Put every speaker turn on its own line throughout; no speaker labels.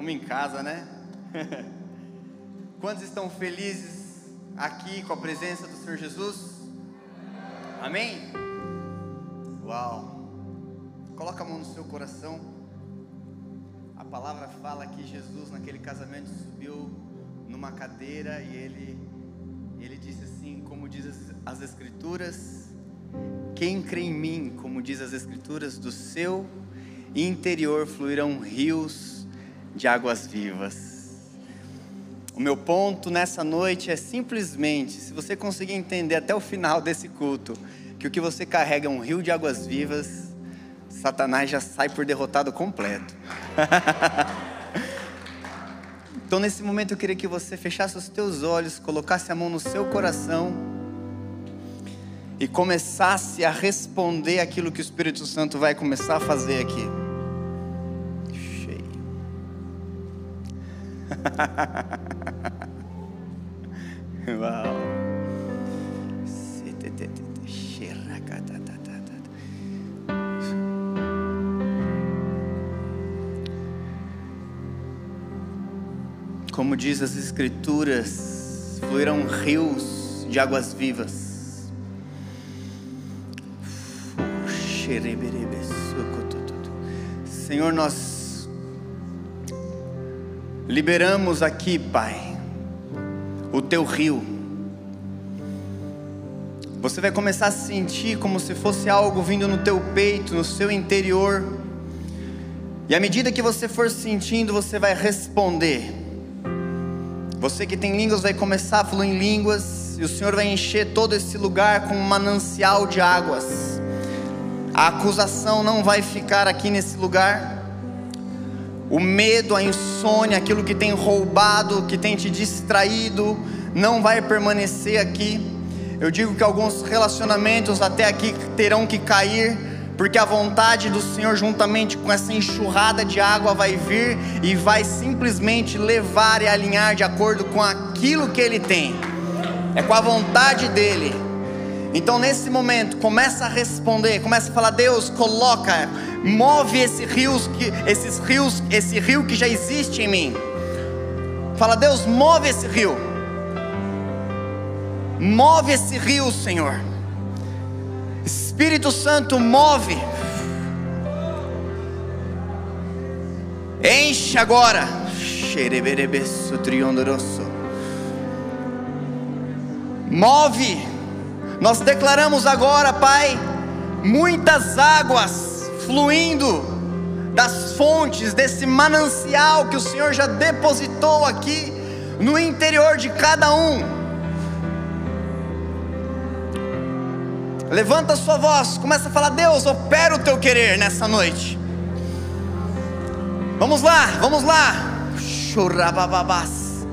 Estamos em casa, né? Quantos estão felizes aqui com a presença do Senhor Jesus? Amém? Uau! Coloca a mão no seu coração. A palavra fala que Jesus naquele casamento subiu numa cadeira e ele ele disse assim, como diz as, as escrituras, quem crê em mim, como diz as escrituras, do seu interior fluirão rios de águas vivas. O meu ponto nessa noite é simplesmente, se você conseguir entender até o final desse culto, que o que você carrega é um rio de águas vivas, Satanás já sai por derrotado completo. então nesse momento eu queria que você fechasse os teus olhos, colocasse a mão no seu coração e começasse a responder aquilo que o Espírito Santo vai começar a fazer aqui. Uau. Como diz as Escrituras, fluirão rios de águas vivas. Senhor, nós liberamos aqui, Pai, o teu rio. Você vai começar a sentir como se fosse algo vindo no teu peito, no seu interior. E à medida que você for sentindo, você vai responder. Você que tem línguas vai começar a fluir em línguas, e o Senhor vai encher todo esse lugar com um manancial de águas. A acusação não vai ficar aqui nesse lugar. O medo, a insônia, aquilo que tem roubado, que tem te distraído, não vai permanecer aqui. Eu digo que alguns relacionamentos até aqui terão que cair, porque a vontade do Senhor, juntamente com essa enxurrada de água, vai vir e vai simplesmente levar e alinhar de acordo com aquilo que Ele tem, é com a vontade dEle. Então nesse momento, começa a responder, começa a falar: Deus, coloca, move esse rios que, esses rios, esse rio que já existe em mim. Fala, Deus, move esse rio. Move esse rio, Senhor. Espírito Santo, move. Enche agora. Move nós declaramos agora, Pai, muitas águas fluindo das fontes desse manancial que o Senhor já depositou aqui no interior de cada um. Levanta a sua voz, começa a falar: Deus, opera o teu querer nessa noite. Vamos lá, vamos lá. Chorabababás.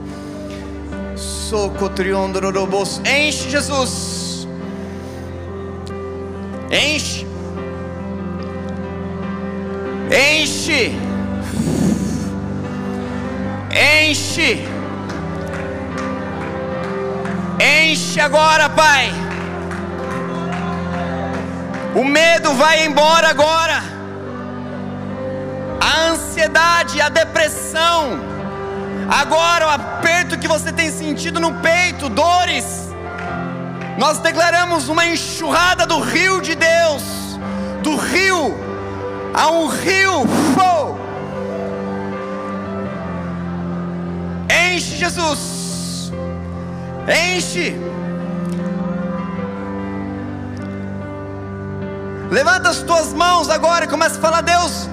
Socotriondorobos. Enche Jesus. Enche. Enche. Enche. Enche agora, Pai. O medo vai embora agora. A ansiedade, a depressão. Agora o aperto que você tem sentido no peito, dores nós declaramos uma enxurrada do rio de Deus, do rio, a um rio, oh, enche Jesus, enche, levanta as tuas mãos agora e começa a falar: Deus,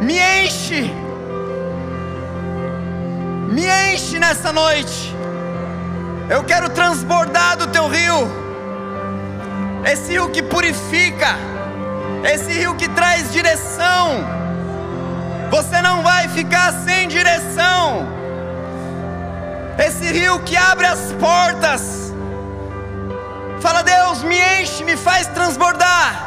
me enche, me enche nessa noite, eu quero transbordar do teu rio esse rio que purifica, esse rio que traz direção. Você não vai ficar sem direção. Esse rio que abre as portas. Fala, Deus, me enche, me faz transbordar.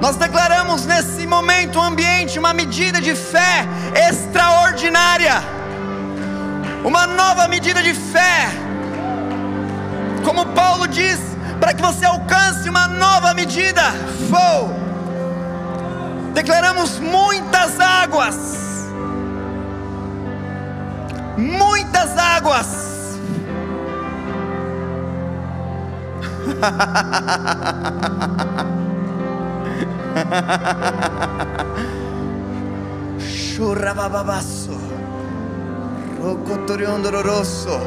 Nós declaramos nesse momento um ambiente, uma medida de fé extraordinária, uma nova medida de fé como Paulo diz, para que você alcance uma nova medida. Vou. Declaramos muitas águas. Muitas águas. Churrabababasso. Rocotoriondororoso.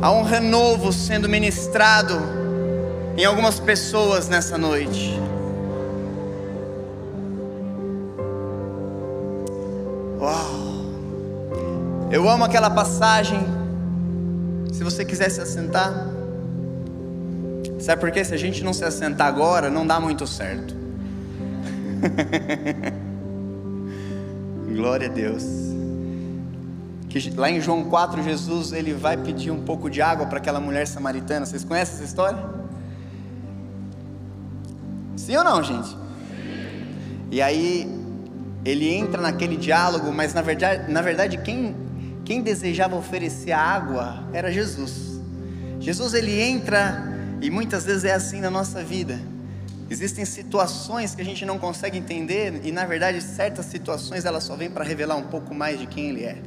Há um renovo sendo ministrado em algumas pessoas nessa noite. Uau! Eu amo aquela passagem. Se você quiser se assentar, sabe por quê? Se a gente não se assentar agora, não dá muito certo. Glória a Deus. Que lá em João 4, Jesus ele vai pedir um pouco de água para aquela mulher samaritana. Vocês conhecem essa história? Sim ou não, gente? E aí ele entra naquele diálogo, mas na verdade, na verdade quem, quem desejava oferecer a água era Jesus. Jesus ele entra e muitas vezes é assim na nossa vida. Existem situações que a gente não consegue entender e na verdade certas situações elas só vêm para revelar um pouco mais de quem ele é.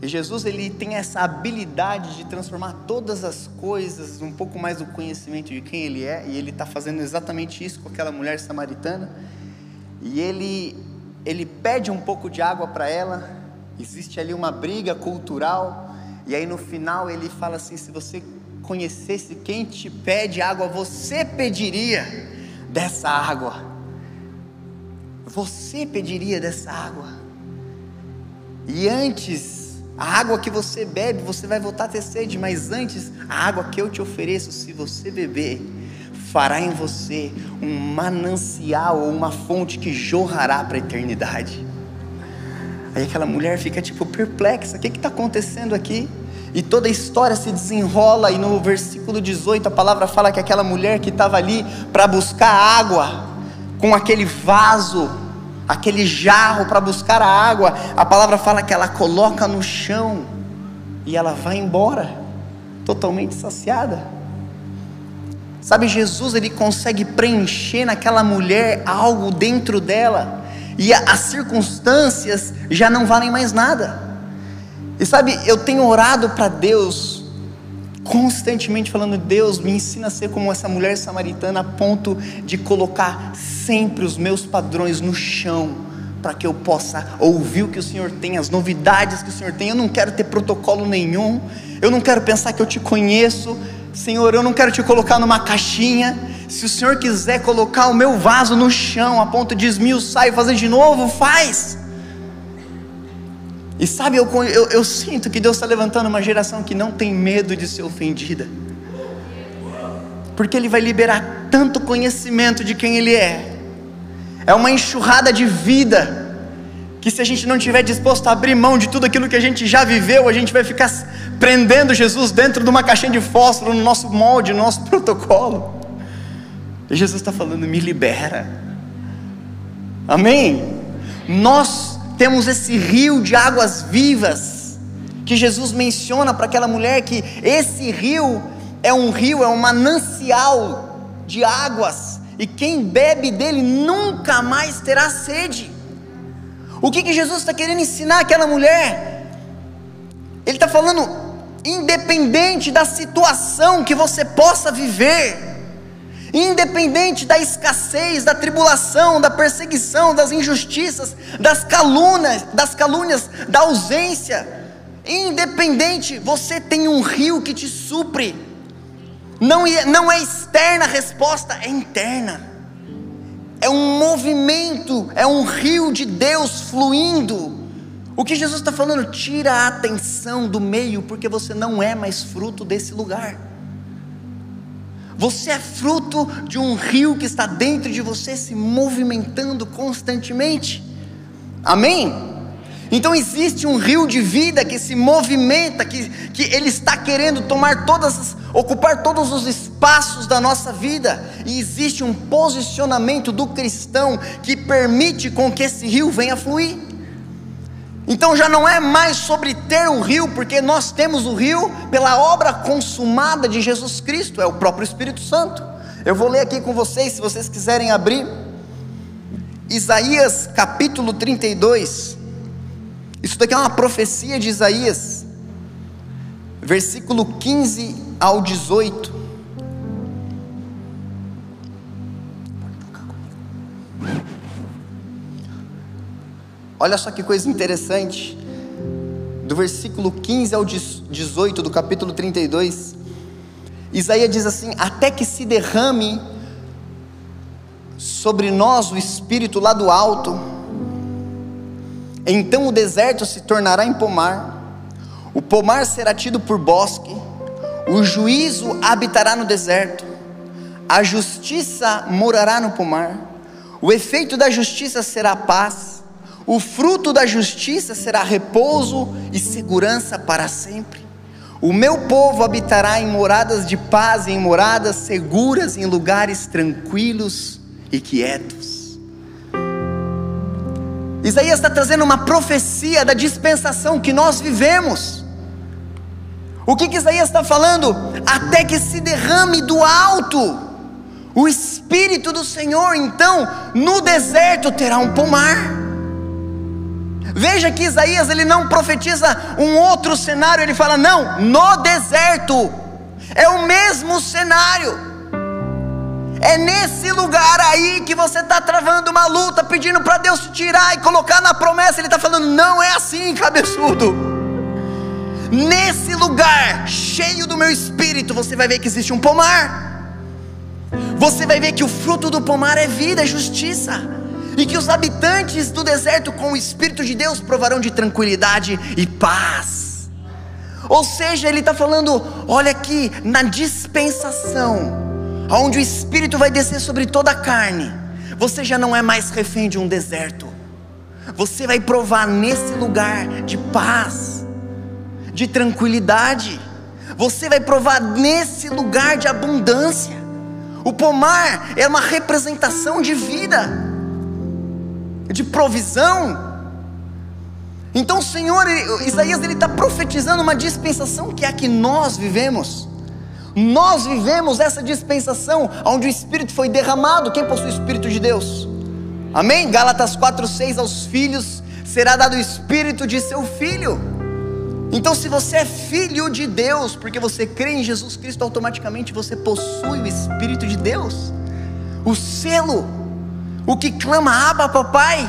E Jesus ele tem essa habilidade de transformar todas as coisas um pouco mais do conhecimento de quem ele é e ele está fazendo exatamente isso com aquela mulher samaritana. E ele ele pede um pouco de água para ela. Existe ali uma briga cultural e aí no final ele fala assim: se você conhecesse quem te pede água, você pediria dessa água. Você pediria dessa água. E antes, a água que você bebe, você vai voltar a ter sede, mas antes, a água que eu te ofereço, se você beber, fará em você um manancial ou uma fonte que jorrará para a eternidade. Aí aquela mulher fica tipo perplexa: o que está acontecendo aqui? E toda a história se desenrola, e no versículo 18 a palavra fala que aquela mulher que estava ali para buscar água, com aquele vaso, aquele jarro para buscar a água, a palavra fala que ela coloca no chão e ela vai embora, totalmente saciada. Sabe, Jesus ele consegue preencher naquela mulher algo dentro dela, e as circunstâncias já não valem mais nada. E sabe, eu tenho orado para Deus, constantemente falando: Deus, me ensina a ser como essa mulher samaritana, a ponto de colocar sempre os meus padrões no chão, para que eu possa ouvir o que o Senhor tem, as novidades que o Senhor tem. Eu não quero ter protocolo nenhum, eu não quero pensar que eu te conheço, Senhor, eu não quero te colocar numa caixinha. Se o Senhor quiser colocar o meu vaso no chão, a ponto de esmiuçar e fazer de novo, faz. E sabe, eu, eu, eu sinto que Deus está levantando uma geração que não tem medo de ser ofendida, porque Ele vai liberar tanto conhecimento de quem Ele é, é uma enxurrada de vida, que se a gente não estiver disposto a abrir mão de tudo aquilo que a gente já viveu, a gente vai ficar prendendo Jesus dentro de uma caixinha de fósforo no nosso molde, no nosso protocolo. E Jesus está falando: me libera. Amém? Nós temos esse rio de águas vivas, que Jesus menciona para aquela mulher que esse rio é um rio, é um manancial de águas, e quem bebe dele nunca mais terá sede. O que, que Jesus está querendo ensinar aquela mulher? Ele está falando, independente da situação que você possa viver, independente da escassez, da tribulação, da perseguição, das injustiças, das calúnias, das calúnias, da ausência, independente, você tem um rio que te supre. Não é, não é externa a resposta, é interna. É um movimento, é um rio de Deus fluindo. O que Jesus está falando? Tira a atenção do meio, porque você não é mais fruto desse lugar. Você é fruto de um rio que está dentro de você se movimentando constantemente. Amém? Então existe um rio de vida que se movimenta, que, que ele está querendo tomar todas, ocupar todos os espaços da nossa vida. E existe um posicionamento do cristão que permite com que esse rio venha fluir. Então já não é mais sobre ter o rio, porque nós temos o rio pela obra consumada de Jesus Cristo, é o próprio Espírito Santo. Eu vou ler aqui com vocês, se vocês quiserem abrir. Isaías capítulo 32. Isso daqui é uma profecia de Isaías, versículo 15 ao 18. Olha só que coisa interessante. Do versículo 15 ao 18 do capítulo 32, Isaías diz assim: Até que se derrame sobre nós o Espírito lá do alto, então o deserto se tornará em pomar, o pomar será tido por bosque, o juízo habitará no deserto, a justiça morará no pomar, o efeito da justiça será paz, o fruto da justiça será repouso e segurança para sempre. O meu povo habitará em moradas de paz, em moradas seguras, em lugares tranquilos e quietos. Isaías está trazendo uma profecia da dispensação que nós vivemos. O que, que Isaías está falando? Até que se derrame do alto o Espírito do Senhor, então no deserto terá um pomar. Veja que Isaías ele não profetiza um outro cenário, ele fala: não, no deserto, é o mesmo cenário. É nesse lugar aí que você está travando uma luta, pedindo para Deus te tirar e colocar na promessa. Ele está falando: não é assim, cabeçudo. Nesse lugar, cheio do meu espírito, você vai ver que existe um pomar. Você vai ver que o fruto do pomar é vida, é justiça e que os habitantes do deserto, com o Espírito de Deus, provarão de tranquilidade e paz. Ou seja, ele está falando: olha aqui, na dispensação, onde o Espírito vai descer sobre toda a carne, você já não é mais refém de um deserto, você vai provar nesse lugar de paz, de tranquilidade, você vai provar nesse lugar de abundância. O pomar é uma representação de vida de provisão. Então o Senhor, Isaías, ele está profetizando uma dispensação que é a que nós vivemos. Nós vivemos essa dispensação onde o Espírito foi derramado. Quem possui o Espírito de Deus? Amém? Gálatas 4,6 aos filhos será dado o Espírito de seu filho. Então, se você é filho de Deus, porque você crê em Jesus Cristo, automaticamente você possui o Espírito de Deus, o selo o que clama, Abba, papai.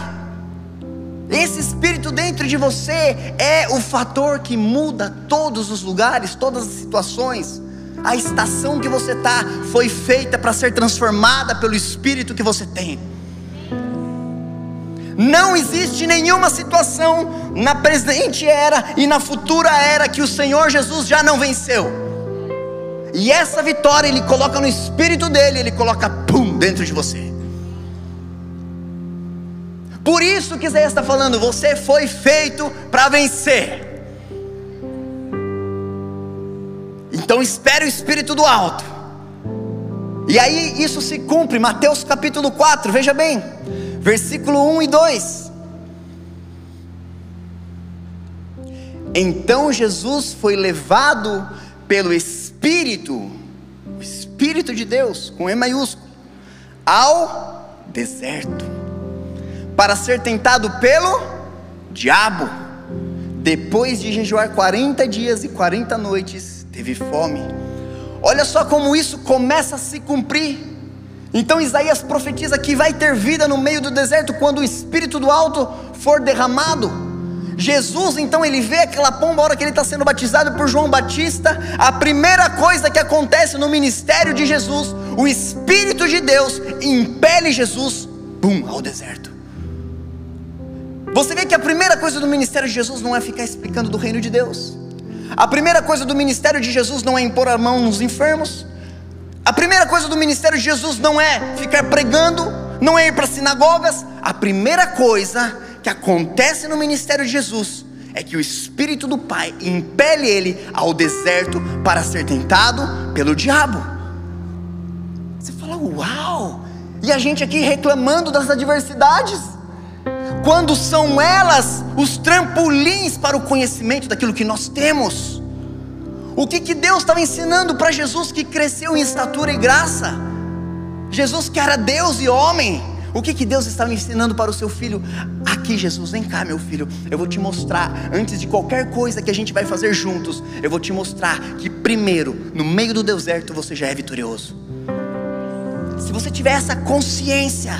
Esse espírito dentro de você é o fator que muda todos os lugares, todas as situações. A estação que você está foi feita para ser transformada pelo espírito que você tem. Não existe nenhuma situação na presente era e na futura era que o Senhor Jesus já não venceu. E essa vitória ele coloca no espírito dele, ele coloca pum dentro de você. Por isso que Isaías está falando: você foi feito para vencer. Então espere o Espírito do alto. E aí isso se cumpre, Mateus capítulo 4, veja bem, versículo 1 e 2. Então Jesus foi levado pelo Espírito, o Espírito de Deus, com E maiúsculo, ao deserto para ser tentado pelo diabo. Depois de jejuar 40 dias e 40 noites, teve fome. Olha só como isso começa a se cumprir. Então Isaías profetiza que vai ter vida no meio do deserto quando o Espírito do Alto for derramado. Jesus, então, ele vê aquela pomba, a hora que ele está sendo batizado por João Batista. A primeira coisa que acontece no ministério de Jesus, o Espírito de Deus impele Jesus, pum, ao deserto. Você vê que a primeira coisa do ministério de Jesus não é ficar explicando do reino de Deus. A primeira coisa do ministério de Jesus não é impor a mão nos enfermos. A primeira coisa do ministério de Jesus não é ficar pregando, não é ir para sinagogas. A primeira coisa que acontece no ministério de Jesus é que o Espírito do Pai impele ele ao deserto para ser tentado pelo diabo. Você fala, uau! E a gente aqui reclamando das adversidades, quando são elas os trampolins para o conhecimento daquilo que nós temos. O que, que Deus estava ensinando para Jesus que cresceu em estatura e graça? Jesus que era Deus e homem, o que, que Deus estava ensinando para o seu filho? Aqui, Jesus, vem cá, meu filho. Eu vou te mostrar, antes de qualquer coisa que a gente vai fazer juntos, eu vou te mostrar que, primeiro, no meio do deserto, você já é vitorioso. Se você tiver essa consciência,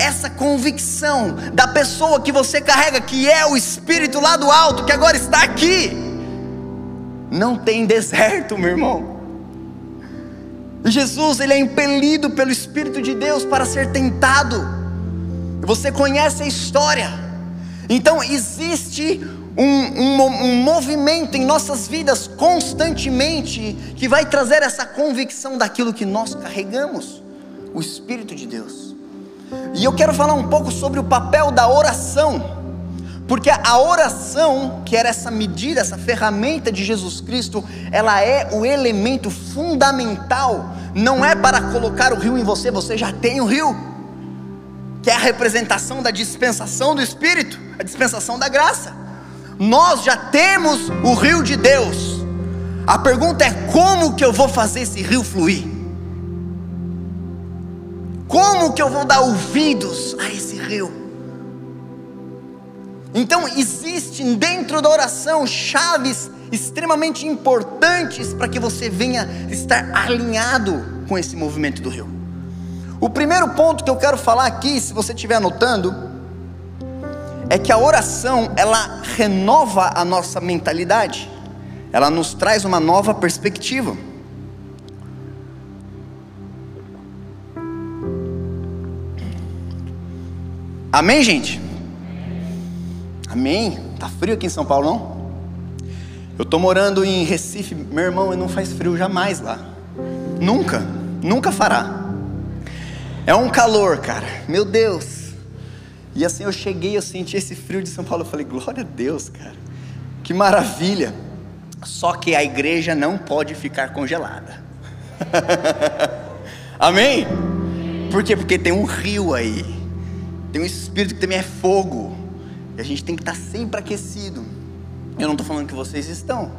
essa convicção da pessoa que você carrega, que é o Espírito lá do alto, que agora está aqui, não tem deserto, meu irmão. Jesus, ele é impelido pelo Espírito de Deus para ser tentado. Você conhece a história. Então existe um, um, um, movimento em nossas vidas constantemente que vai trazer essa convicção daquilo que nós carregamos, o Espírito de Deus. E eu quero falar um pouco sobre o papel da oração. Porque a oração, que era essa medida, essa ferramenta de Jesus Cristo, ela é o elemento fundamental, não é para colocar o rio em você, você já tem o rio, que é a representação da dispensação do Espírito, a dispensação da graça. Nós já temos o rio de Deus. A pergunta é como que eu vou fazer esse rio fluir? Como que eu vou dar ouvidos a esse rio? Então, existem dentro da oração chaves extremamente importantes para que você venha estar alinhado com esse movimento do rio. O primeiro ponto que eu quero falar aqui, se você estiver anotando, é que a oração ela renova a nossa mentalidade, ela nos traz uma nova perspectiva. Amém, gente? Amém? Tá frio aqui em São Paulo, não? Eu tô morando em Recife, meu irmão, e não faz frio jamais lá. Nunca, nunca fará. É um calor, cara. Meu Deus. E assim eu cheguei, eu senti esse frio de São Paulo, eu falei: "Glória a Deus, cara. Que maravilha". Só que a igreja não pode ficar congelada. Amém? Por quê? Porque tem um rio aí. Tem um espírito que também é fogo. E a gente tem que estar sempre aquecido. Eu não estou falando que vocês estão,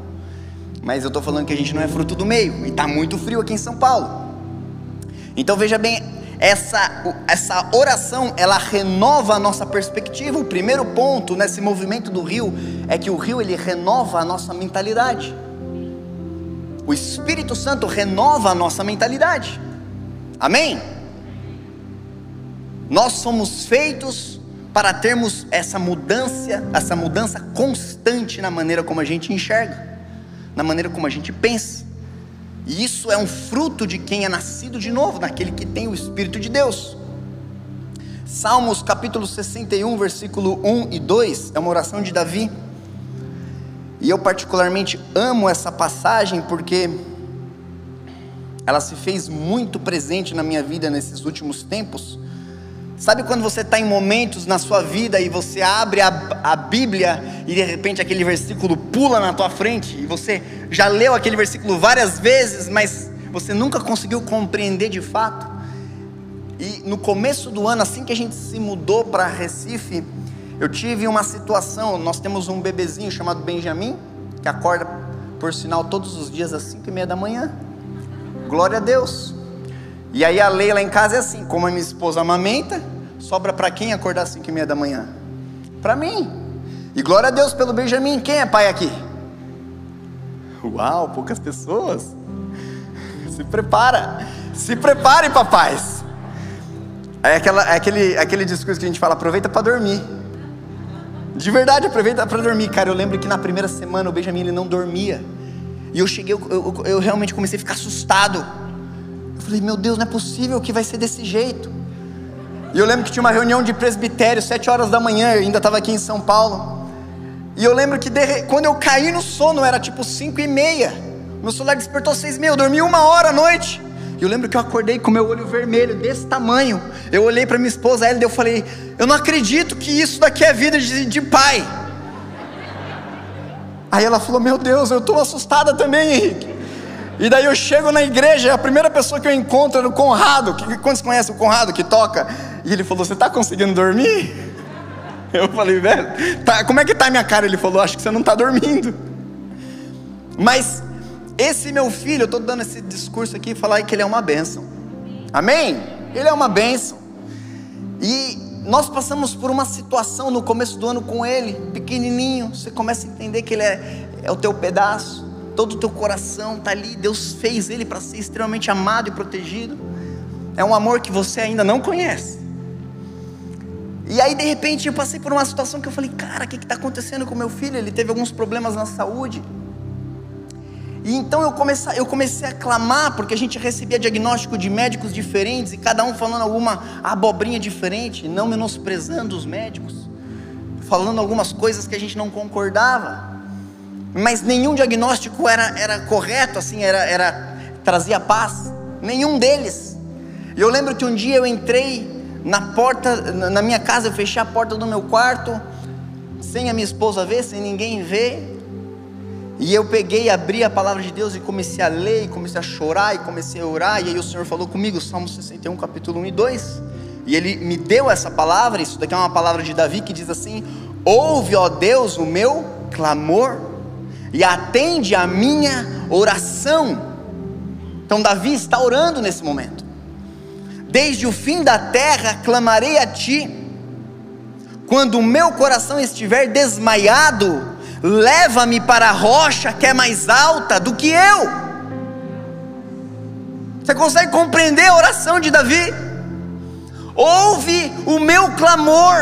mas eu estou falando que a gente não é fruto do meio. E está muito frio aqui em São Paulo. Então veja bem, essa, essa oração ela renova a nossa perspectiva. O primeiro ponto nesse movimento do rio é que o rio ele renova a nossa mentalidade. O Espírito Santo renova a nossa mentalidade. Amém? Nós somos feitos para termos essa mudança, essa mudança constante na maneira como a gente enxerga, na maneira como a gente pensa. E isso é um fruto de quem é nascido de novo, naquele que tem o Espírito de Deus. Salmos capítulo 61, versículo 1 e 2, é uma oração de Davi. E eu particularmente amo essa passagem porque ela se fez muito presente na minha vida nesses últimos tempos Sabe quando você está em momentos na sua vida e você abre a, a Bíblia e de repente aquele versículo pula na tua frente e você já leu aquele versículo várias vezes, mas você nunca conseguiu compreender de fato? E no começo do ano, assim que a gente se mudou para Recife, eu tive uma situação. Nós temos um bebezinho chamado Benjamin, que acorda, por sinal, todos os dias às 5 e meia da manhã. Glória a Deus. E aí a lei lá em casa é assim: como a minha esposa amamenta, sobra para quem acordar às 5 e meia da manhã? Para mim. E glória a Deus pelo Benjamin. Quem é pai aqui? Uau, poucas pessoas. Se prepara. Se prepare, papais. É, aquela, é aquele, aquele discurso que a gente fala: aproveita para dormir. De verdade, aproveita para dormir. Cara, eu lembro que na primeira semana o Benjamin ele não dormia. E eu cheguei, eu, eu, eu realmente comecei a ficar assustado. Falei, meu Deus, não é possível que vai ser desse jeito. E eu lembro que tinha uma reunião de presbitério, sete horas da manhã, eu ainda estava aqui em São Paulo. E eu lembro que de, quando eu caí no sono, era tipo cinco e meia. Meu celular despertou seis e meia, eu dormi uma hora à noite. E eu lembro que eu acordei com meu olho vermelho, desse tamanho. Eu olhei para minha esposa, ela, e eu falei: Eu não acredito que isso daqui é vida de, de pai. Aí ela falou: Meu Deus, eu estou assustada também, Henrique. E daí eu chego na igreja, a primeira pessoa que eu encontro é o Conrado. Que, quantos conhecem o Conrado que toca? E ele falou: Você está conseguindo dormir? Eu falei, velho, tá, como é que tá a minha cara? Ele falou: Acho que você não está dormindo. Mas esse meu filho, eu estou dando esse discurso aqui, falar que ele é uma bênção. Amém? Ele é uma bênção. E nós passamos por uma situação no começo do ano com ele, pequenininho. Você começa a entender que ele é, é o teu pedaço, todo o teu coração está ali. Deus fez ele para ser extremamente amado e protegido. É um amor que você ainda não conhece. E aí, de repente, eu passei por uma situação que eu falei: Cara, o que está acontecendo com meu filho? Ele teve alguns problemas na saúde. E então eu comecei, eu comecei a clamar, porque a gente recebia diagnóstico de médicos diferentes, e cada um falando alguma abobrinha diferente, não menosprezando os médicos, falando algumas coisas que a gente não concordava, mas nenhum diagnóstico era, era correto, assim, era, era trazia paz, nenhum deles. E eu lembro que um dia eu entrei na porta, na minha casa, eu fechei a porta do meu quarto, sem a minha esposa ver, sem ninguém ver, e eu peguei, abri a palavra de Deus e comecei a ler, e comecei a chorar, e comecei a orar, e aí o Senhor falou comigo, Salmo 61, capítulo 1 e 2, e Ele me deu essa palavra, isso daqui é uma palavra de Davi que diz assim: Ouve, ó Deus, o meu clamor, e atende a minha oração. Então Davi está orando nesse momento. Desde o fim da terra clamarei a ti. Quando o meu coração estiver desmaiado, leva-me para a rocha que é mais alta do que eu. Você consegue compreender a oração de Davi? Ouve o meu clamor,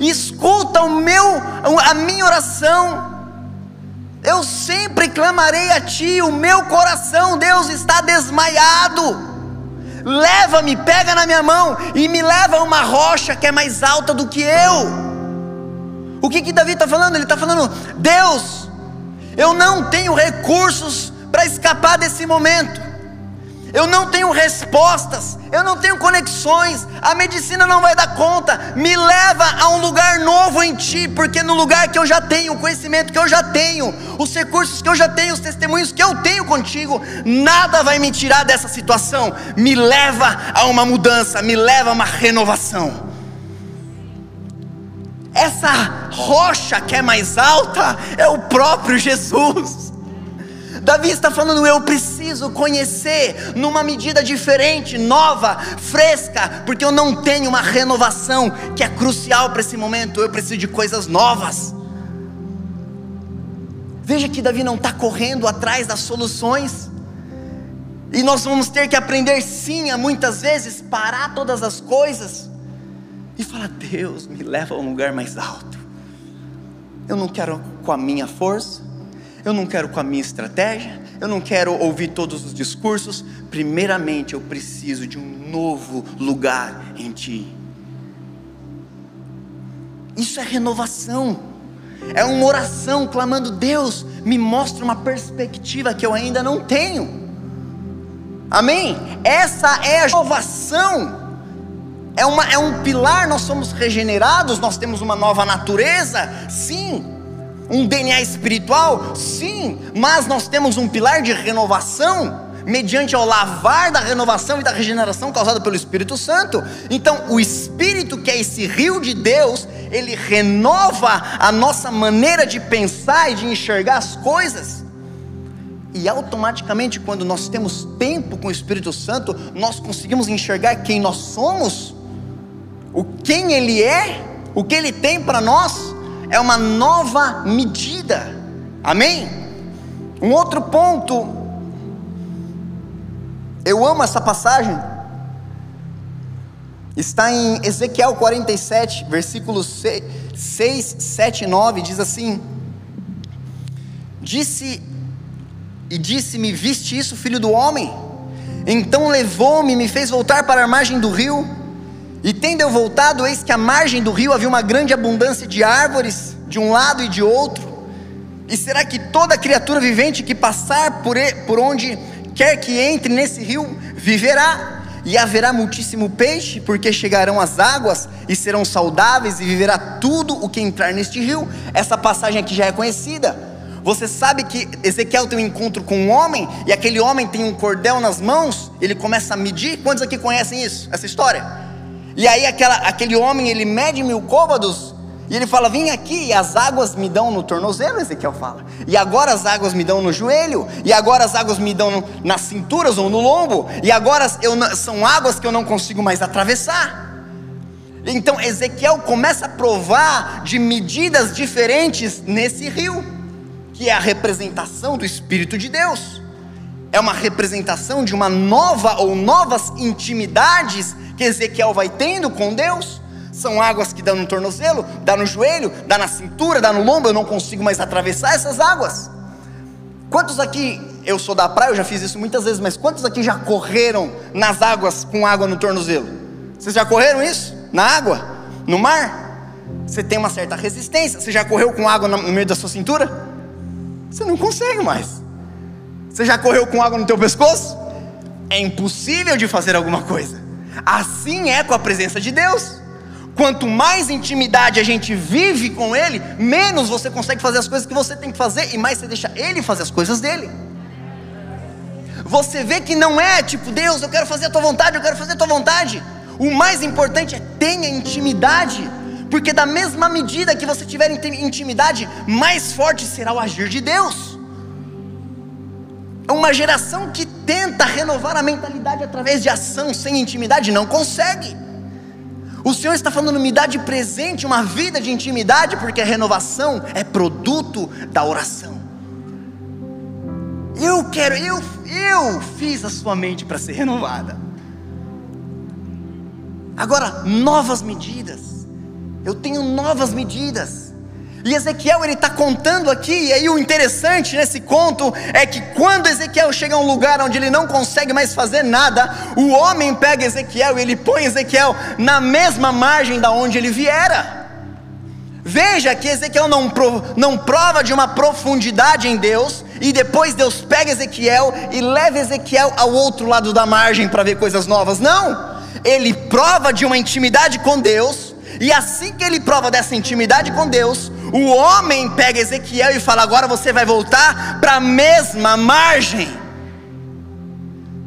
escuta o meu, a minha oração. Eu sempre clamarei a Ti, o meu coração, Deus, está desmaiado. Leva-me, pega na minha mão e me leva a uma rocha que é mais alta do que eu. O que que Davi está falando? Ele está falando: Deus, eu não tenho recursos para escapar desse momento. Eu não tenho respostas, eu não tenho conexões, a medicina não vai dar conta. Me leva a um lugar novo em ti, porque no lugar que eu já tenho, o conhecimento que eu já tenho, os recursos que eu já tenho, os testemunhos que eu tenho contigo, nada vai me tirar dessa situação. Me leva a uma mudança, me leva a uma renovação. Essa rocha que é mais alta é o próprio Jesus. Davi está falando, eu preciso conhecer numa medida diferente, nova, fresca, porque eu não tenho uma renovação que é crucial para esse momento, eu preciso de coisas novas. Veja que Davi não está correndo atrás das soluções, e nós vamos ter que aprender sim a muitas vezes parar todas as coisas e fala: Deus, me leva a um lugar mais alto. Eu não quero com a minha força, eu não quero com a minha estratégia, eu não quero ouvir todos os discursos. Primeiramente, eu preciso de um novo lugar em Ti. Isso é renovação, é uma oração clamando: Deus, me mostra uma perspectiva que eu ainda não tenho. Amém? Essa é a renovação é, uma, é um pilar, nós somos regenerados, nós temos uma nova natureza, sim. Um DNA espiritual, sim. Mas nós temos um pilar de renovação, mediante ao lavar da renovação e da regeneração causada pelo Espírito Santo. Então, o Espírito, que é esse rio de Deus, ele renova a nossa maneira de pensar e de enxergar as coisas. E automaticamente, quando nós temos tempo com o Espírito Santo, nós conseguimos enxergar quem nós somos o quem Ele é, o que Ele tem para nós, é uma nova medida. Amém? Um outro ponto, eu amo essa passagem, está em Ezequiel 47, versículos 6, 7 e 9, diz assim: Disse e disse-me: Viste isso, filho do homem? Então levou-me e me fez voltar para a margem do rio e tendo eu voltado, eis que à margem do rio havia uma grande abundância de árvores, de um lado e de outro. E será que toda criatura vivente que passar por, por onde quer que entre nesse rio, viverá. E haverá muitíssimo peixe, porque chegarão as águas e serão saudáveis, e viverá tudo o que entrar neste rio. Essa passagem aqui já é conhecida. Você sabe que Ezequiel tem um encontro com um homem, e aquele homem tem um cordel nas mãos, ele começa a medir. Quantos aqui conhecem isso, essa história? E aí aquela, aquele homem ele mede mil côvados e ele fala: Vem aqui, e as águas me dão no tornozelo, Ezequiel fala. E agora as águas me dão no joelho, e agora as águas me dão no, nas cinturas ou no lombo, e agora eu, são águas que eu não consigo mais atravessar. Então Ezequiel começa a provar de medidas diferentes nesse rio, que é a representação do Espírito de Deus. É uma representação de uma nova ou novas intimidades que Ezequiel vai tendo com Deus. São águas que dão no tornozelo, dá no joelho, dá na cintura, dá no lombo, eu não consigo mais atravessar essas águas. Quantos aqui, eu sou da praia, eu já fiz isso muitas vezes, mas quantos aqui já correram nas águas com água no tornozelo? Vocês já correram isso? Na água? No mar? Você tem uma certa resistência. Você já correu com água no meio da sua cintura? Você não consegue mais. Você já correu com água no teu pescoço? É impossível de fazer alguma coisa. Assim é com a presença de Deus. Quanto mais intimidade a gente vive com Ele, menos você consegue fazer as coisas que você tem que fazer e mais você deixa Ele fazer as coisas dele. Você vê que não é tipo, Deus, eu quero fazer a tua vontade, eu quero fazer a tua vontade. O mais importante é tenha intimidade, porque da mesma medida que você tiver intimidade, mais forte será o agir de Deus. É uma geração que tenta renovar a mentalidade através de ação, sem intimidade, não consegue. O Senhor está falando, me dá de presente uma vida de intimidade, porque a renovação é produto da oração. Eu quero, eu, eu fiz a sua mente para ser renovada. Agora, novas medidas. Eu tenho novas medidas. E Ezequiel ele está contando aqui, e aí o interessante nesse conto é que quando Ezequiel chega a um lugar onde ele não consegue mais fazer nada, o homem pega Ezequiel e ele põe Ezequiel na mesma margem da onde ele viera. Veja que Ezequiel não, pro, não prova de uma profundidade em Deus, e depois Deus pega Ezequiel e leva Ezequiel ao outro lado da margem para ver coisas novas. Não, ele prova de uma intimidade com Deus, e assim que ele prova dessa intimidade com Deus, o homem pega Ezequiel e fala: agora você vai voltar para a mesma margem,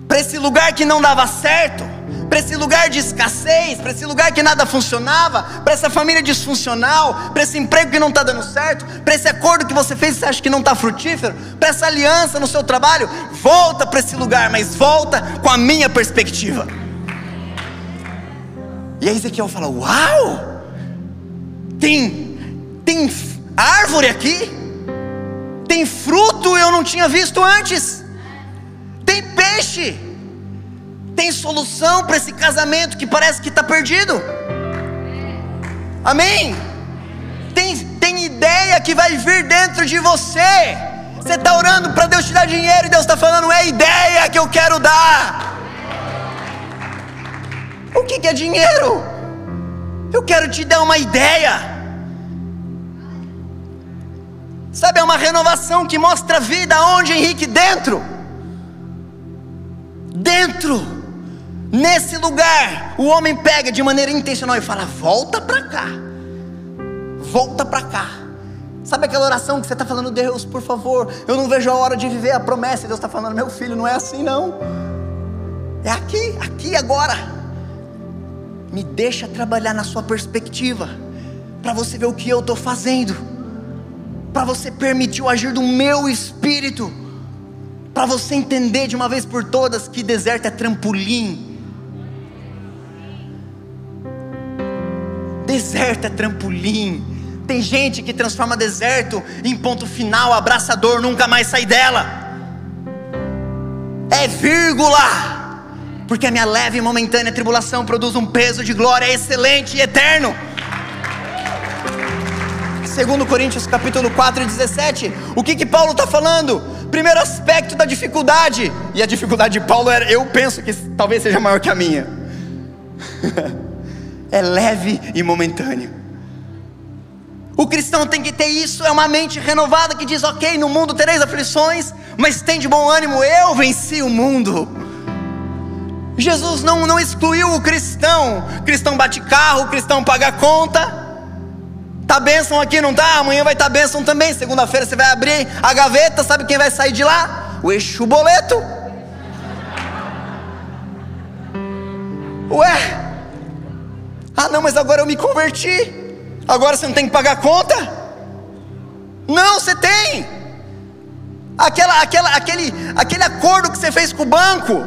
para esse lugar que não dava certo, para esse lugar de escassez, para esse lugar que nada funcionava, para essa família disfuncional, para esse emprego que não está dando certo, para esse acordo que você fez e você acha que não está frutífero, para essa aliança no seu trabalho, volta para esse lugar, mas volta com a minha perspectiva. E aí Ezequiel fala: Uau! Tem tem árvore aqui, tem fruto eu não tinha visto antes, tem peixe, tem solução para esse casamento que parece que está perdido. Amém? Tem, tem ideia que vai vir dentro de você. Você está orando para Deus te dar dinheiro e Deus está falando, é ideia que eu quero dar. O que, que é dinheiro? Eu quero te dar uma ideia. Sabe, é uma renovação que mostra vida onde, Henrique? Dentro. Dentro. Nesse lugar, o homem pega de maneira intencional e fala: volta para cá. Volta para cá. Sabe aquela oração que você está falando, Deus, por favor, eu não vejo a hora de viver a promessa. E Deus está falando, meu filho, não é assim não. É aqui, aqui agora. Me deixa trabalhar na sua perspectiva, para você ver o que eu estou fazendo para você permitir o agir do meu espírito, para você entender de uma vez por todas que deserto é trampolim. Deserto é trampolim. Tem gente que transforma deserto em ponto final, abraçador, nunca mais sai dela. É vírgula, porque a minha leve e momentânea tribulação produz um peso de glória excelente e eterno. Segundo Coríntios capítulo 4, 17, o que que Paulo está falando? Primeiro aspecto da dificuldade, e a dificuldade de Paulo era, eu penso que talvez seja maior que a minha. é leve e momentâneo. O cristão tem que ter isso, é uma mente renovada que diz: ok, no mundo tereis aflições, mas tem de bom ânimo, eu venci o mundo. Jesus não, não excluiu o cristão. O cristão bate carro, o cristão paga conta. Tá bênção aqui, não tá? Amanhã vai estar tá bênção também. Segunda-feira você vai abrir a gaveta, sabe quem vai sair de lá? O Exu Boleto. Ué? Ah, não, mas agora eu me converti. Agora você não tem que pagar conta? Não, você tem. Aquela, aquela, aquele, aquele acordo que você fez com o banco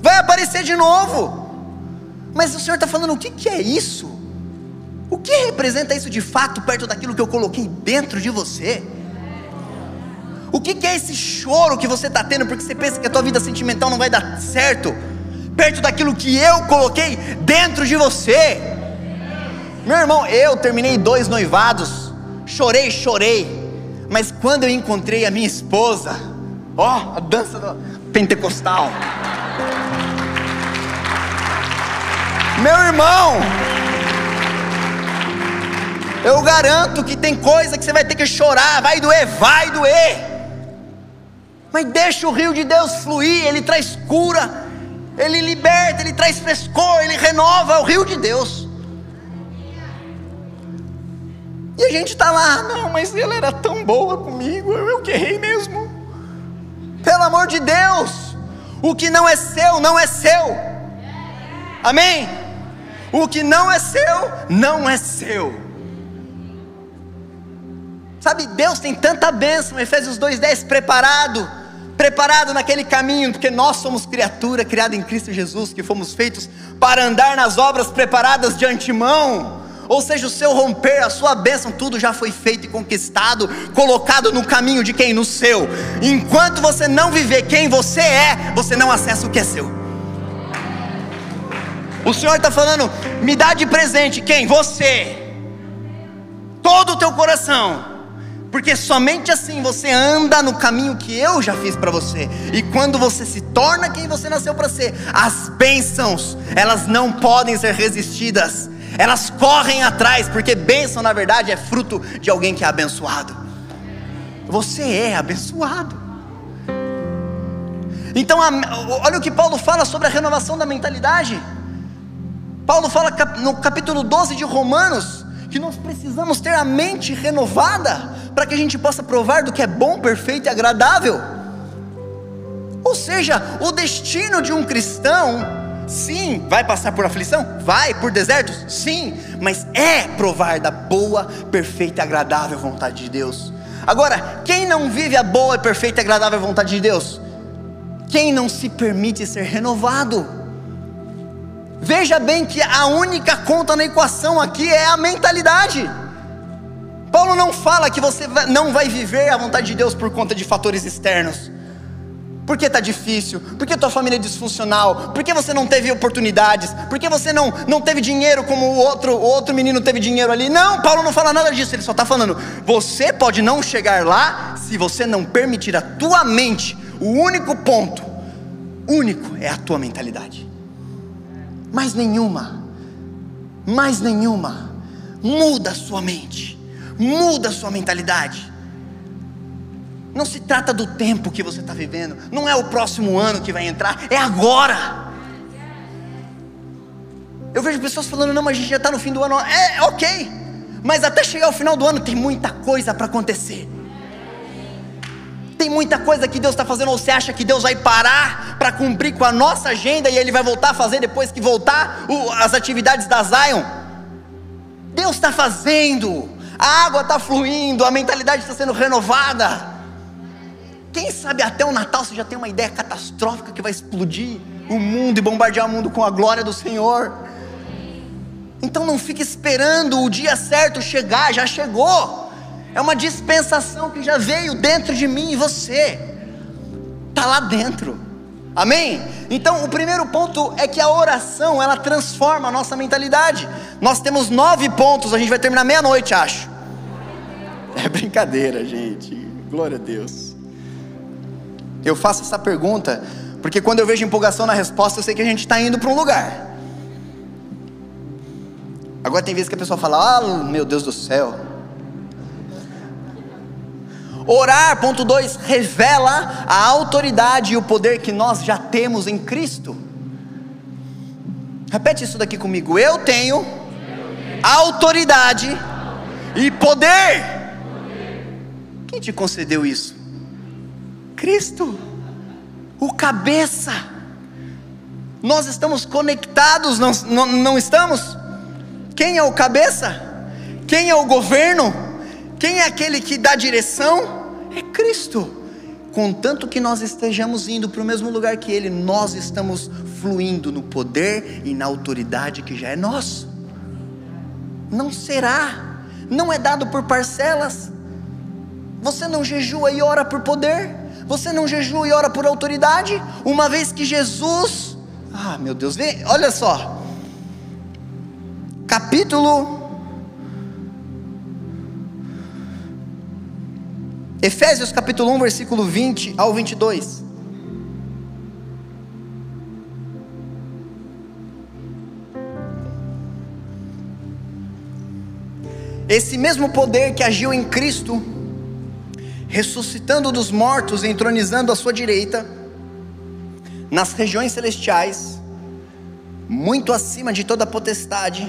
vai aparecer de novo. Mas o Senhor está falando, o que, que é isso? O que representa isso de fato perto daquilo que eu coloquei dentro de você? O que, é esse choro que você está tendo porque você pensa que a tua vida sentimental não vai dar certo? Perto daquilo que eu coloquei dentro de você. Meu irmão, eu terminei dois noivados, chorei, chorei. Mas quando eu encontrei a minha esposa, ó, a dança do pentecostal. Meu irmão, eu garanto que tem coisa que você vai ter que chorar, vai doer, vai doer. Mas deixa o rio de Deus fluir, ele traz cura, ele liberta, ele traz frescor, ele renova é o rio de Deus. E a gente está lá, não, mas ela era tão boa comigo, eu que errei mesmo. Pelo amor de Deus, o que não é seu, não é seu. Amém? O que não é seu, não é seu. Sabe, Deus tem tanta bênção, Efésios 2,10, preparado, preparado naquele caminho, porque nós somos criatura criada em Cristo Jesus, que fomos feitos para andar nas obras preparadas de antemão. Ou seja, o seu romper, a sua bênção, tudo já foi feito e conquistado, colocado no caminho de quem? No seu. Enquanto você não viver quem você é, você não acessa o que é seu. O Senhor está falando, me dá de presente quem? Você. Todo o teu coração porque somente assim você anda no caminho que eu já fiz para você. E quando você se torna quem você nasceu para ser, as bênçãos, elas não podem ser resistidas. Elas correm atrás, porque bênção na verdade é fruto de alguém que é abençoado. Você é abençoado. Então, olha o que Paulo fala sobre a renovação da mentalidade. Paulo fala no capítulo 12 de Romanos que nós precisamos ter a mente renovada para que a gente possa provar do que é bom, perfeito e agradável. Ou seja, o destino de um cristão, sim, vai passar por aflição? Vai, por desertos? Sim, mas é provar da boa, perfeita e agradável vontade de Deus. Agora, quem não vive a boa, perfeita e agradável vontade de Deus? Quem não se permite ser renovado? Veja bem que a única conta na equação aqui é a mentalidade. Paulo não fala que você não vai viver a vontade de Deus por conta de fatores externos. Porque está difícil, porque tua família é disfuncional, porque você não teve oportunidades, porque você não, não teve dinheiro como o outro, o outro menino teve dinheiro ali. Não, Paulo não fala nada disso, ele só está falando: você pode não chegar lá se você não permitir a tua mente. O único ponto, único, é a tua mentalidade. Mais nenhuma, mais nenhuma, muda a sua mente muda a sua mentalidade. Não se trata do tempo que você está vivendo, não é o próximo ano que vai entrar, é agora. Eu vejo pessoas falando, não, mas a gente já está no fim do ano. É, ok, mas até chegar ao final do ano tem muita coisa para acontecer. Tem muita coisa que Deus está fazendo, ou você acha que Deus vai parar para cumprir com a nossa agenda e Ele vai voltar a fazer depois que voltar o, as atividades da Zion? Deus está fazendo, a água está fluindo, a mentalidade está sendo renovada. Quem sabe até o Natal você já tem uma ideia catastrófica que vai explodir o mundo e bombardear o mundo com a glória do Senhor. Então não fique esperando o dia certo chegar, já chegou. É uma dispensação que já veio dentro de mim e você. Está lá dentro. Amém? Então o primeiro ponto é que a oração ela transforma a nossa mentalidade. Nós temos nove pontos, a gente vai terminar meia-noite, acho. É brincadeira, gente. Glória a Deus. Eu faço essa pergunta porque quando eu vejo empolgação na resposta, eu sei que a gente está indo para um lugar. Agora tem vezes que a pessoa fala: Ah, meu Deus do céu. Orar, ponto 2, revela a autoridade e o poder que nós já temos em Cristo. Repete isso daqui comigo. Eu tenho autoridade e poder. Quem te concedeu isso? Cristo, o cabeça. Nós estamos conectados, não, não, não estamos? Quem é o cabeça? Quem é o governo? Quem é aquele que dá direção? É Cristo. Contanto que nós estejamos indo para o mesmo lugar que Ele, nós estamos fluindo no poder e na autoridade que já é nosso. Não será, não é dado por parcelas. Você não jejua e ora por poder, você não jejua e ora por autoridade, uma vez que Jesus, ah meu Deus, vem, olha só, capítulo Efésios capítulo 1, versículo 20 ao 22. Esse mesmo poder que agiu em Cristo, ressuscitando dos mortos e entronizando à sua direita, nas regiões celestiais, muito acima de toda potestade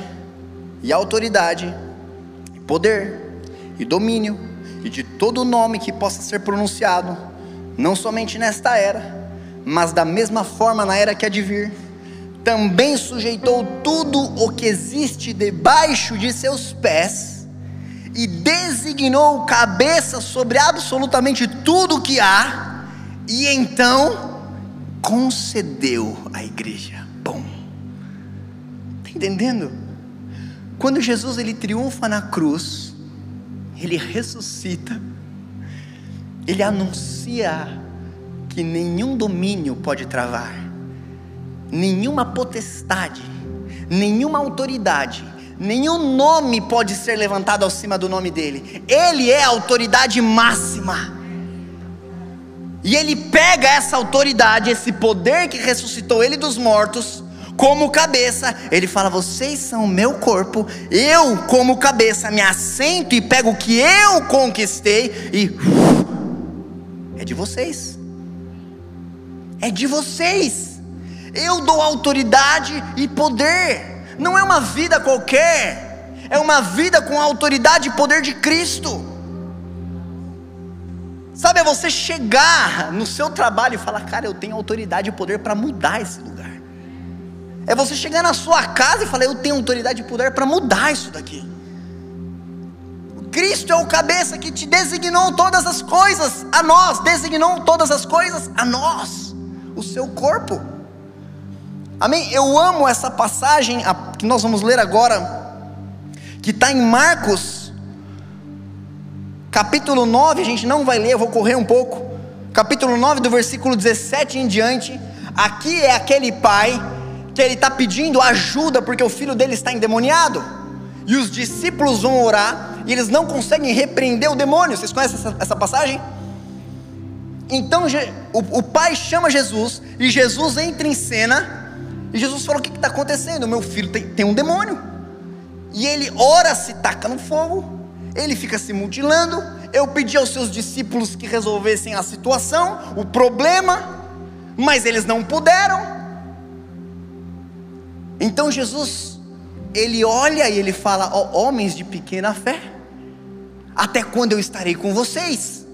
e autoridade, poder e domínio, e de todo nome que possa ser pronunciado, não somente nesta era, mas da mesma forma na era que há de vir, também sujeitou tudo o que existe debaixo de seus pés e designou cabeça sobre absolutamente tudo que há, e então concedeu à igreja. Bom, está entendendo? Quando Jesus ele triunfa na cruz, ele ressuscita, ele anuncia que nenhum domínio pode travar, nenhuma potestade, nenhuma autoridade nenhum nome pode ser levantado acima do nome dele. Ele é a autoridade máxima. E ele pega essa autoridade, esse poder que ressuscitou ele dos mortos, como cabeça, ele fala: Vocês são meu corpo, eu, como cabeça, me assento e pego o que eu conquistei e. É de vocês. É de vocês. Eu dou autoridade e poder não é uma vida qualquer, é uma vida com a autoridade e poder de Cristo. Sabe, é você chegar no seu trabalho e falar, cara, eu tenho autoridade e poder para mudar esse lugar. É você chegar na sua casa e falar, eu tenho autoridade e poder para mudar isso daqui. Cristo é o cabeça que te designou todas as coisas a nós, designou todas as coisas a nós, o seu corpo. Amém? Eu amo essa passagem que nós vamos ler agora, que está em Marcos, capítulo 9. A gente não vai ler, eu vou correr um pouco. Capítulo 9, do versículo 17 em diante. Aqui é aquele pai que ele está pedindo ajuda porque o filho dele está endemoniado. E os discípulos vão orar e eles não conseguem repreender o demônio. Vocês conhecem essa, essa passagem? Então o, o pai chama Jesus e Jesus entra em cena e Jesus falou: O que está acontecendo? Meu filho tem, tem um demônio. E ele ora, se taca no fogo, ele fica se mutilando. Eu pedi aos seus discípulos que resolvessem a situação, o problema, mas eles não puderam. Então Jesus, ele olha e ele fala: Ó oh, homens de pequena fé, até quando eu estarei com vocês?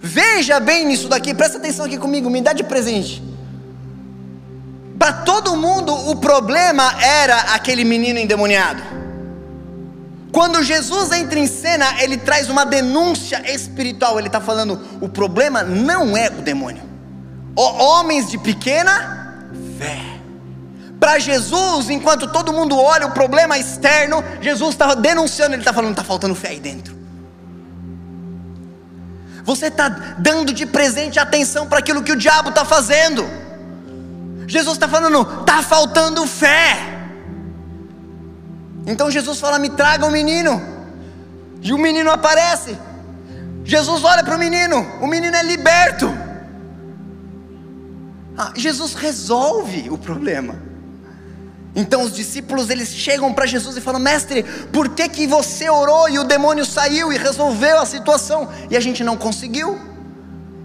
Veja bem nisso daqui, presta atenção aqui comigo, me dá de presente. Para todo mundo, o problema era aquele menino endemoniado. Quando Jesus entra em cena, ele traz uma denúncia espiritual. Ele está falando: o problema não é o demônio. O homens de pequena fé. Para Jesus, enquanto todo mundo olha o problema externo, Jesus estava denunciando, ele está falando: está faltando fé aí dentro. Você está dando de presente atenção para aquilo que o diabo está fazendo. Jesus está falando, está faltando fé. Então Jesus fala: me traga o um menino. E o menino aparece. Jesus olha para o menino, o menino é liberto. Ah, Jesus resolve o problema. Então os discípulos eles chegam para Jesus e falam: Mestre, por que, que você orou e o demônio saiu e resolveu a situação e a gente não conseguiu?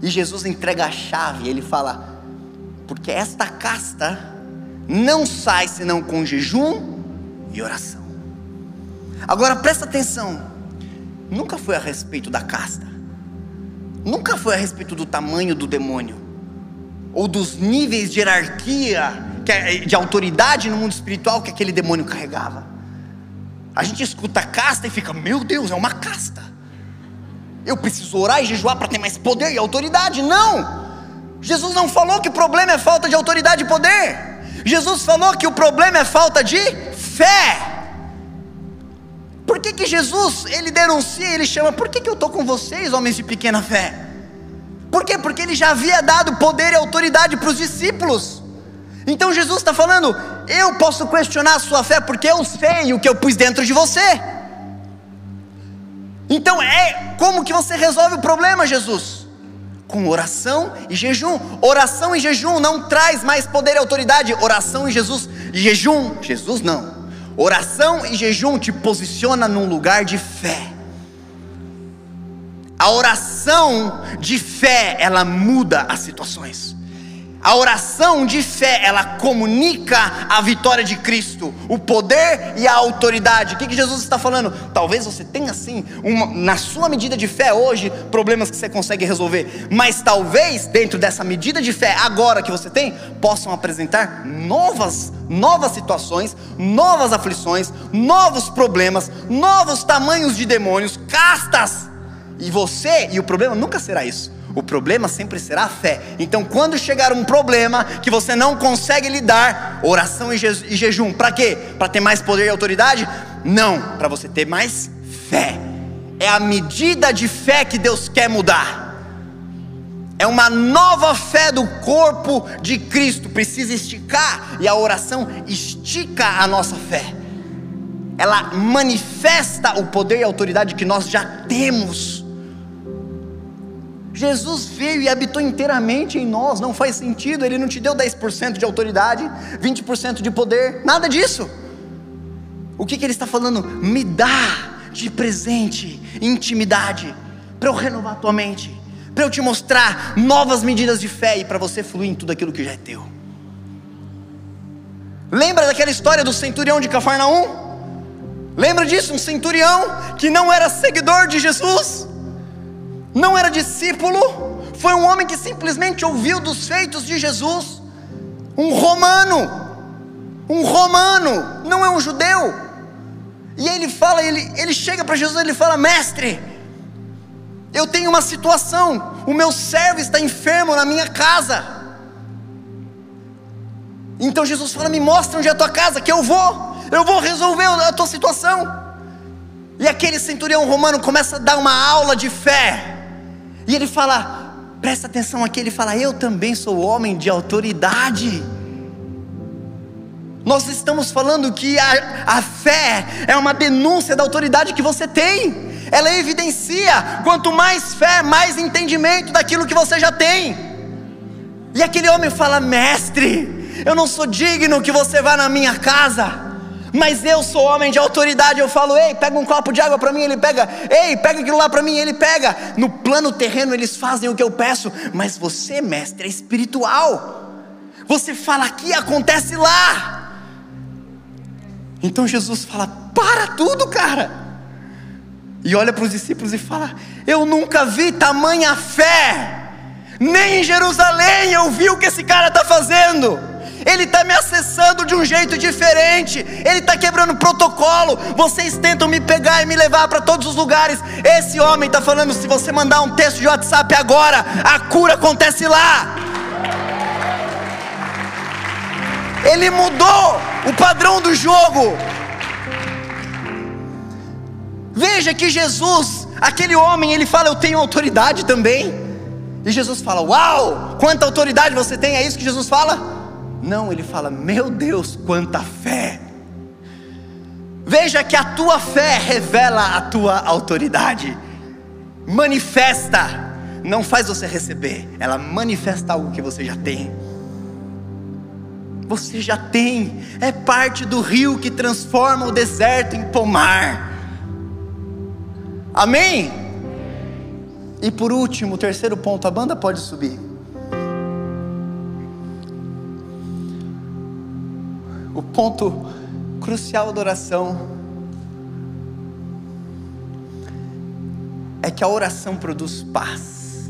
E Jesus entrega a chave, ele fala: porque esta casta não sai senão com jejum e oração. Agora presta atenção, nunca foi a respeito da casta, nunca foi a respeito do tamanho do demônio, ou dos níveis de hierarquia, de autoridade no mundo espiritual que aquele demônio carregava. A gente escuta casta e fica, meu Deus, é uma casta. Eu preciso orar e jejuar para ter mais poder e autoridade. Não! Jesus não falou que o problema é falta de autoridade e poder. Jesus falou que o problema é falta de fé. Por que, que Jesus, ele denuncia, ele chama, por que, que eu estou com vocês, homens de pequena fé? Por quê? Porque ele já havia dado poder e autoridade para os discípulos. Então Jesus está falando, eu posso questionar a sua fé porque eu sei o que eu pus dentro de você. Então é como que você resolve o problema, Jesus? Com oração e jejum. Oração e jejum não traz mais poder e autoridade. Oração e Jesus, jejum, Jesus não. Oração e jejum te posiciona num lugar de fé. A oração de fé, ela muda as situações. A oração de fé, ela comunica a vitória de Cristo, o poder e a autoridade. O que, Jesus está falando? Talvez você tenha sim, na sua medida de fé hoje, problemas que você consegue resolver, mas talvez dentro dessa medida de fé agora que você tem, possam apresentar novas, novas situações, novas aflições, novos problemas, novos tamanhos de demônios, castas. E você, e o problema nunca será isso o problema sempre será a fé. Então, quando chegar um problema que você não consegue lidar, oração e, je jejum, para quê? Para ter mais poder e autoridade? Não, para você ter mais fé. É a medida de fé que Deus quer mudar. É uma nova fé do corpo de Cristo, precisa esticar, e a oração estica a nossa fé. Ela manifesta o poder e a autoridade que nós já temos. Jesus veio e habitou inteiramente em nós, não faz sentido, ele não te deu 10% de autoridade, 20% de poder, nada disso. O que, que ele está falando? Me dá de presente intimidade, para eu renovar a tua mente, para eu te mostrar novas medidas de fé e para você fluir em tudo aquilo que já é teu. Lembra daquela história do centurião de Cafarnaum? Lembra disso? Um centurião que não era seguidor de Jesus não era discípulo, foi um homem que simplesmente ouviu dos feitos de Jesus, um romano, um romano, não é um judeu. E ele fala, ele, ele chega para Jesus e ele fala: Mestre, eu tenho uma situação, o meu servo está enfermo na minha casa. Então Jesus fala: Me mostra onde é a tua casa, que eu vou, eu vou resolver a tua situação. E aquele centurião romano começa a dar uma aula de fé. E ele fala, presta atenção aqui, ele fala: Eu também sou homem de autoridade. Nós estamos falando que a, a fé é uma denúncia da autoridade que você tem. Ela evidencia, quanto mais fé, mais entendimento daquilo que você já tem. E aquele homem fala: Mestre, eu não sou digno que você vá na minha casa. Mas eu sou homem de autoridade, eu falo, ei, pega um copo de água para mim, ele pega, ei, pega aquilo lá para mim, ele pega. No plano terreno eles fazem o que eu peço, mas você, mestre, é espiritual. Você fala aqui, acontece lá. Então Jesus fala: para tudo, cara. E olha para os discípulos e fala: Eu nunca vi tamanha fé, nem em Jerusalém eu vi o que esse cara está fazendo. Ele está me acessando de um jeito diferente, Ele está quebrando protocolo. Vocês tentam me pegar e me levar para todos os lugares. Esse homem está falando: se você mandar um texto de WhatsApp agora, a cura acontece lá. Ele mudou o padrão do jogo. Veja que Jesus, aquele homem, ele fala: Eu tenho autoridade também. E Jesus fala: Uau, quanta autoridade você tem? É isso que Jesus fala? Não, ele fala: Meu Deus, quanta fé! Veja que a tua fé revela a tua autoridade, manifesta, não faz você receber, ela manifesta algo que você já tem. Você já tem, é parte do rio que transforma o deserto em pomar. Amém? E por último, terceiro ponto, a banda pode subir. O ponto crucial da oração é que a oração produz paz.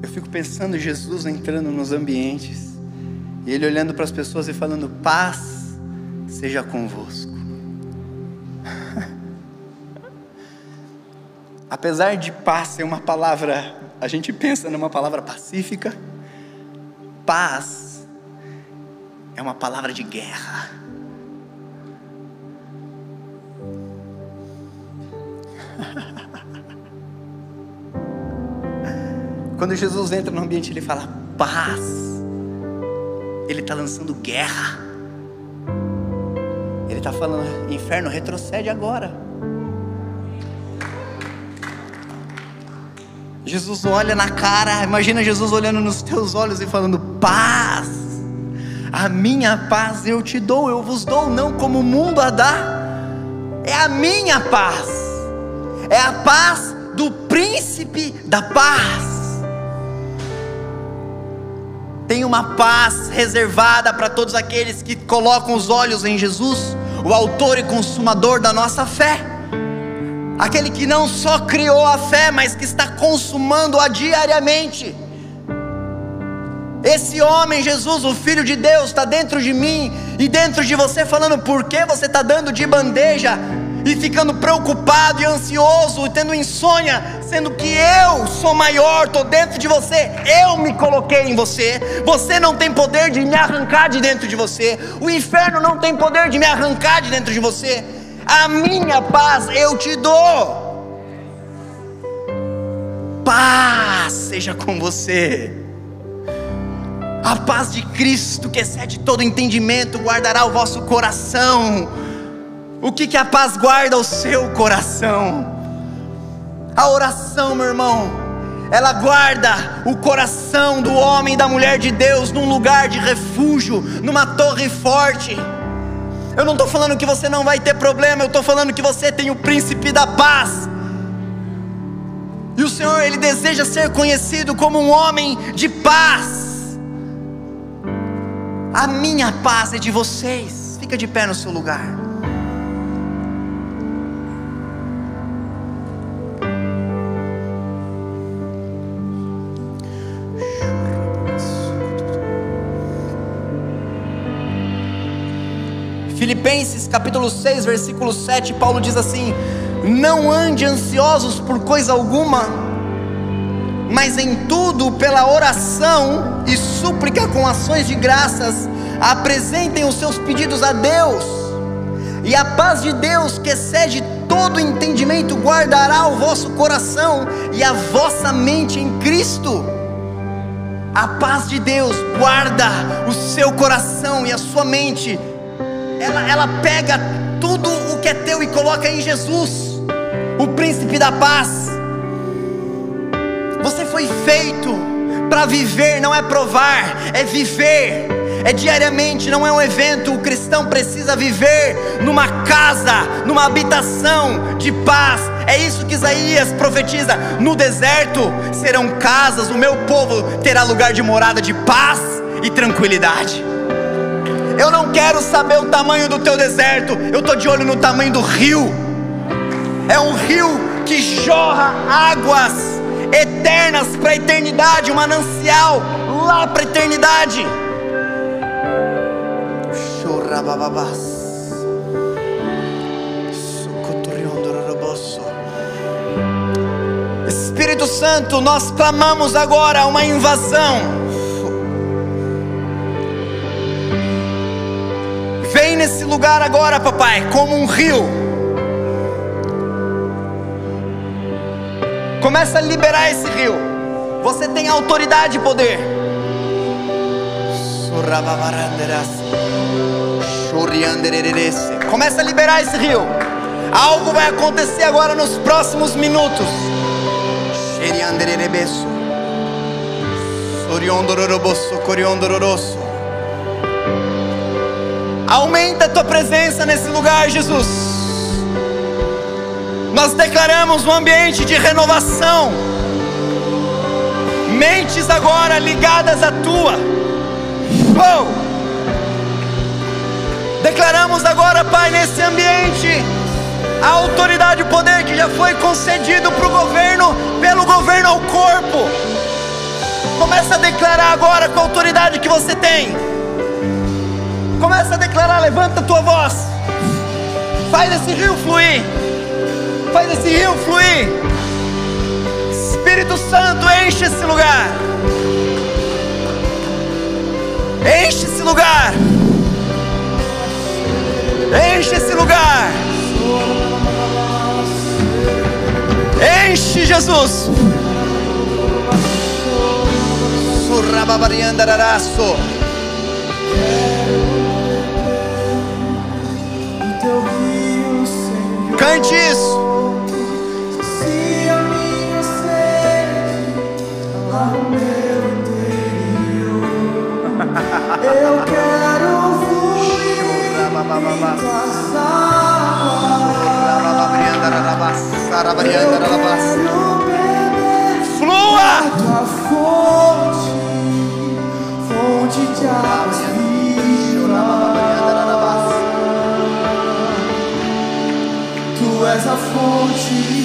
Eu fico pensando Jesus entrando nos ambientes e ele olhando para as pessoas e falando: paz seja convosco. Apesar de paz ser uma palavra, a gente pensa numa palavra pacífica, paz é uma palavra de guerra. Quando Jesus entra no ambiente, ele fala paz. Ele está lançando guerra. Ele está falando, inferno, retrocede agora. Jesus olha na cara, imagina Jesus olhando nos teus olhos e falando: paz. A minha paz eu te dou, eu vos dou, não como o mundo a dá. É a minha paz, é a paz do príncipe da paz tem uma paz reservada para todos aqueles que colocam os olhos em Jesus, o Autor e Consumador da nossa fé. Aquele que não só criou a fé, mas que está consumando-a diariamente. Esse homem, Jesus, o Filho de Deus, está dentro de mim e dentro de você, falando por que você está dando de bandeja e ficando preocupado e ansioso, e tendo insônia, sendo que eu sou maior, estou dentro de você, eu me coloquei em você. Você não tem poder de me arrancar de dentro de você, o inferno não tem poder de me arrancar de dentro de você. A minha paz eu te dou. Paz seja com você. A paz de Cristo, que excede todo entendimento, guardará o vosso coração o que, que a paz guarda o seu coração? A oração, meu irmão, ela guarda o coração do homem e da mulher de Deus num lugar de refúgio, numa torre forte. Eu não estou falando que você não vai ter problema, eu estou falando que você tem o príncipe da paz. E o Senhor, Ele deseja ser conhecido como um homem de paz. A minha paz é de vocês. Fica de pé no seu lugar. Filipenses capítulo 6, versículo 7, Paulo diz assim: Não ande ansiosos por coisa alguma, mas em tudo, pela oração e súplica com ações de graças, apresentem os seus pedidos a Deus, e a paz de Deus, que excede todo entendimento, guardará o vosso coração e a vossa mente em Cristo. A paz de Deus guarda o seu coração e a sua mente ela, ela pega tudo o que é teu e coloca em Jesus, o príncipe da paz. Você foi feito para viver, não é provar, é viver. É diariamente, não é um evento. O cristão precisa viver numa casa, numa habitação de paz. É isso que Isaías profetiza: no deserto serão casas, o meu povo terá lugar de morada de paz e tranquilidade. Eu não quero saber o tamanho do teu deserto, eu estou de olho no tamanho do rio. É um rio que jorra águas eternas para a eternidade, um manancial lá para a eternidade. Chorabababás. Espírito Santo, nós clamamos agora uma invasão Nesse lugar agora, papai, como um rio. Começa a liberar esse rio. Você tem autoridade e poder. Começa a liberar esse rio. Algo vai acontecer agora nos próximos minutos. Soriondororoboso, coriondororoso. Aumenta a tua presença nesse lugar, Jesus. Nós declaramos um ambiente de renovação. mentes agora ligadas à tua. Oh! Declaramos agora, Pai, nesse ambiente, a autoridade e o poder que já foi concedido para o governo, pelo governo ao corpo. Começa a declarar agora com a autoridade que você tem. Começa a declarar, levanta a tua voz. Faz esse rio fluir. Faz esse rio fluir. Espírito Santo, enche esse lugar. Enche esse lugar. Enche esse lugar. Enche Jesus. Surrababariandararaço. Cante isso.
Se a minha sede lá no meu interior, eu quero fluir águas.
Flua.
fonte, fonte de águas és a fonte,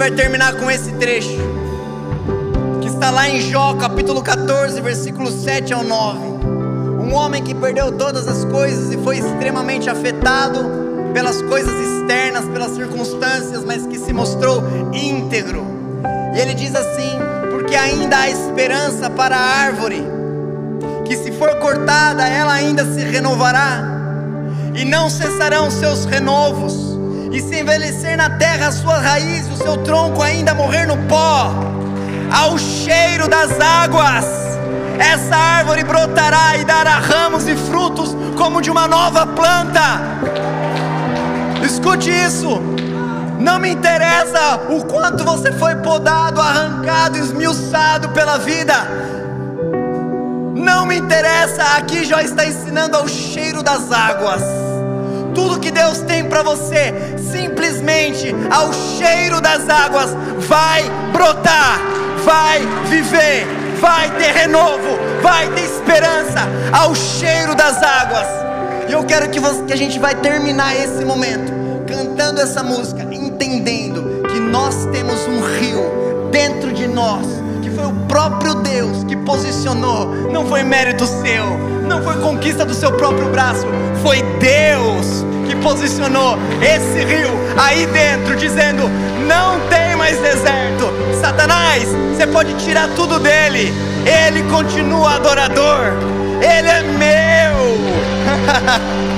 vai terminar com esse trecho. Que está lá em Jó, capítulo 14, versículo 7 ao 9. Um homem que perdeu todas as coisas e foi extremamente afetado pelas coisas externas, pelas circunstâncias, mas que se mostrou íntegro. E ele diz assim: Porque ainda há esperança para a árvore, que se for cortada, ela ainda se renovará e não cessarão seus renovos, e se envelhecer na terra a sua raiz, o seu tronco ainda morrer no pó, ao cheiro das águas, essa árvore brotará e dará ramos e frutos como de uma nova planta. Escute isso. Não me interessa o quanto você foi podado, arrancado, esmiuçado pela vida. Não me interessa, aqui já está ensinando ao cheiro das águas. Tudo que Deus tem para você, simplesmente ao cheiro das águas, vai brotar, vai viver, vai ter renovo, vai ter esperança ao cheiro das águas. E eu quero que, você, que a gente vai terminar esse momento cantando essa música, entendendo que nós temos um rio dentro de nós que foi o próprio Deus que posicionou, não foi mérito seu, não foi conquista do seu próprio braço, foi Deus que posicionou esse rio aí dentro, dizendo: não tem mais deserto. Satanás, você pode tirar tudo dele, ele continua adorador, ele é meu.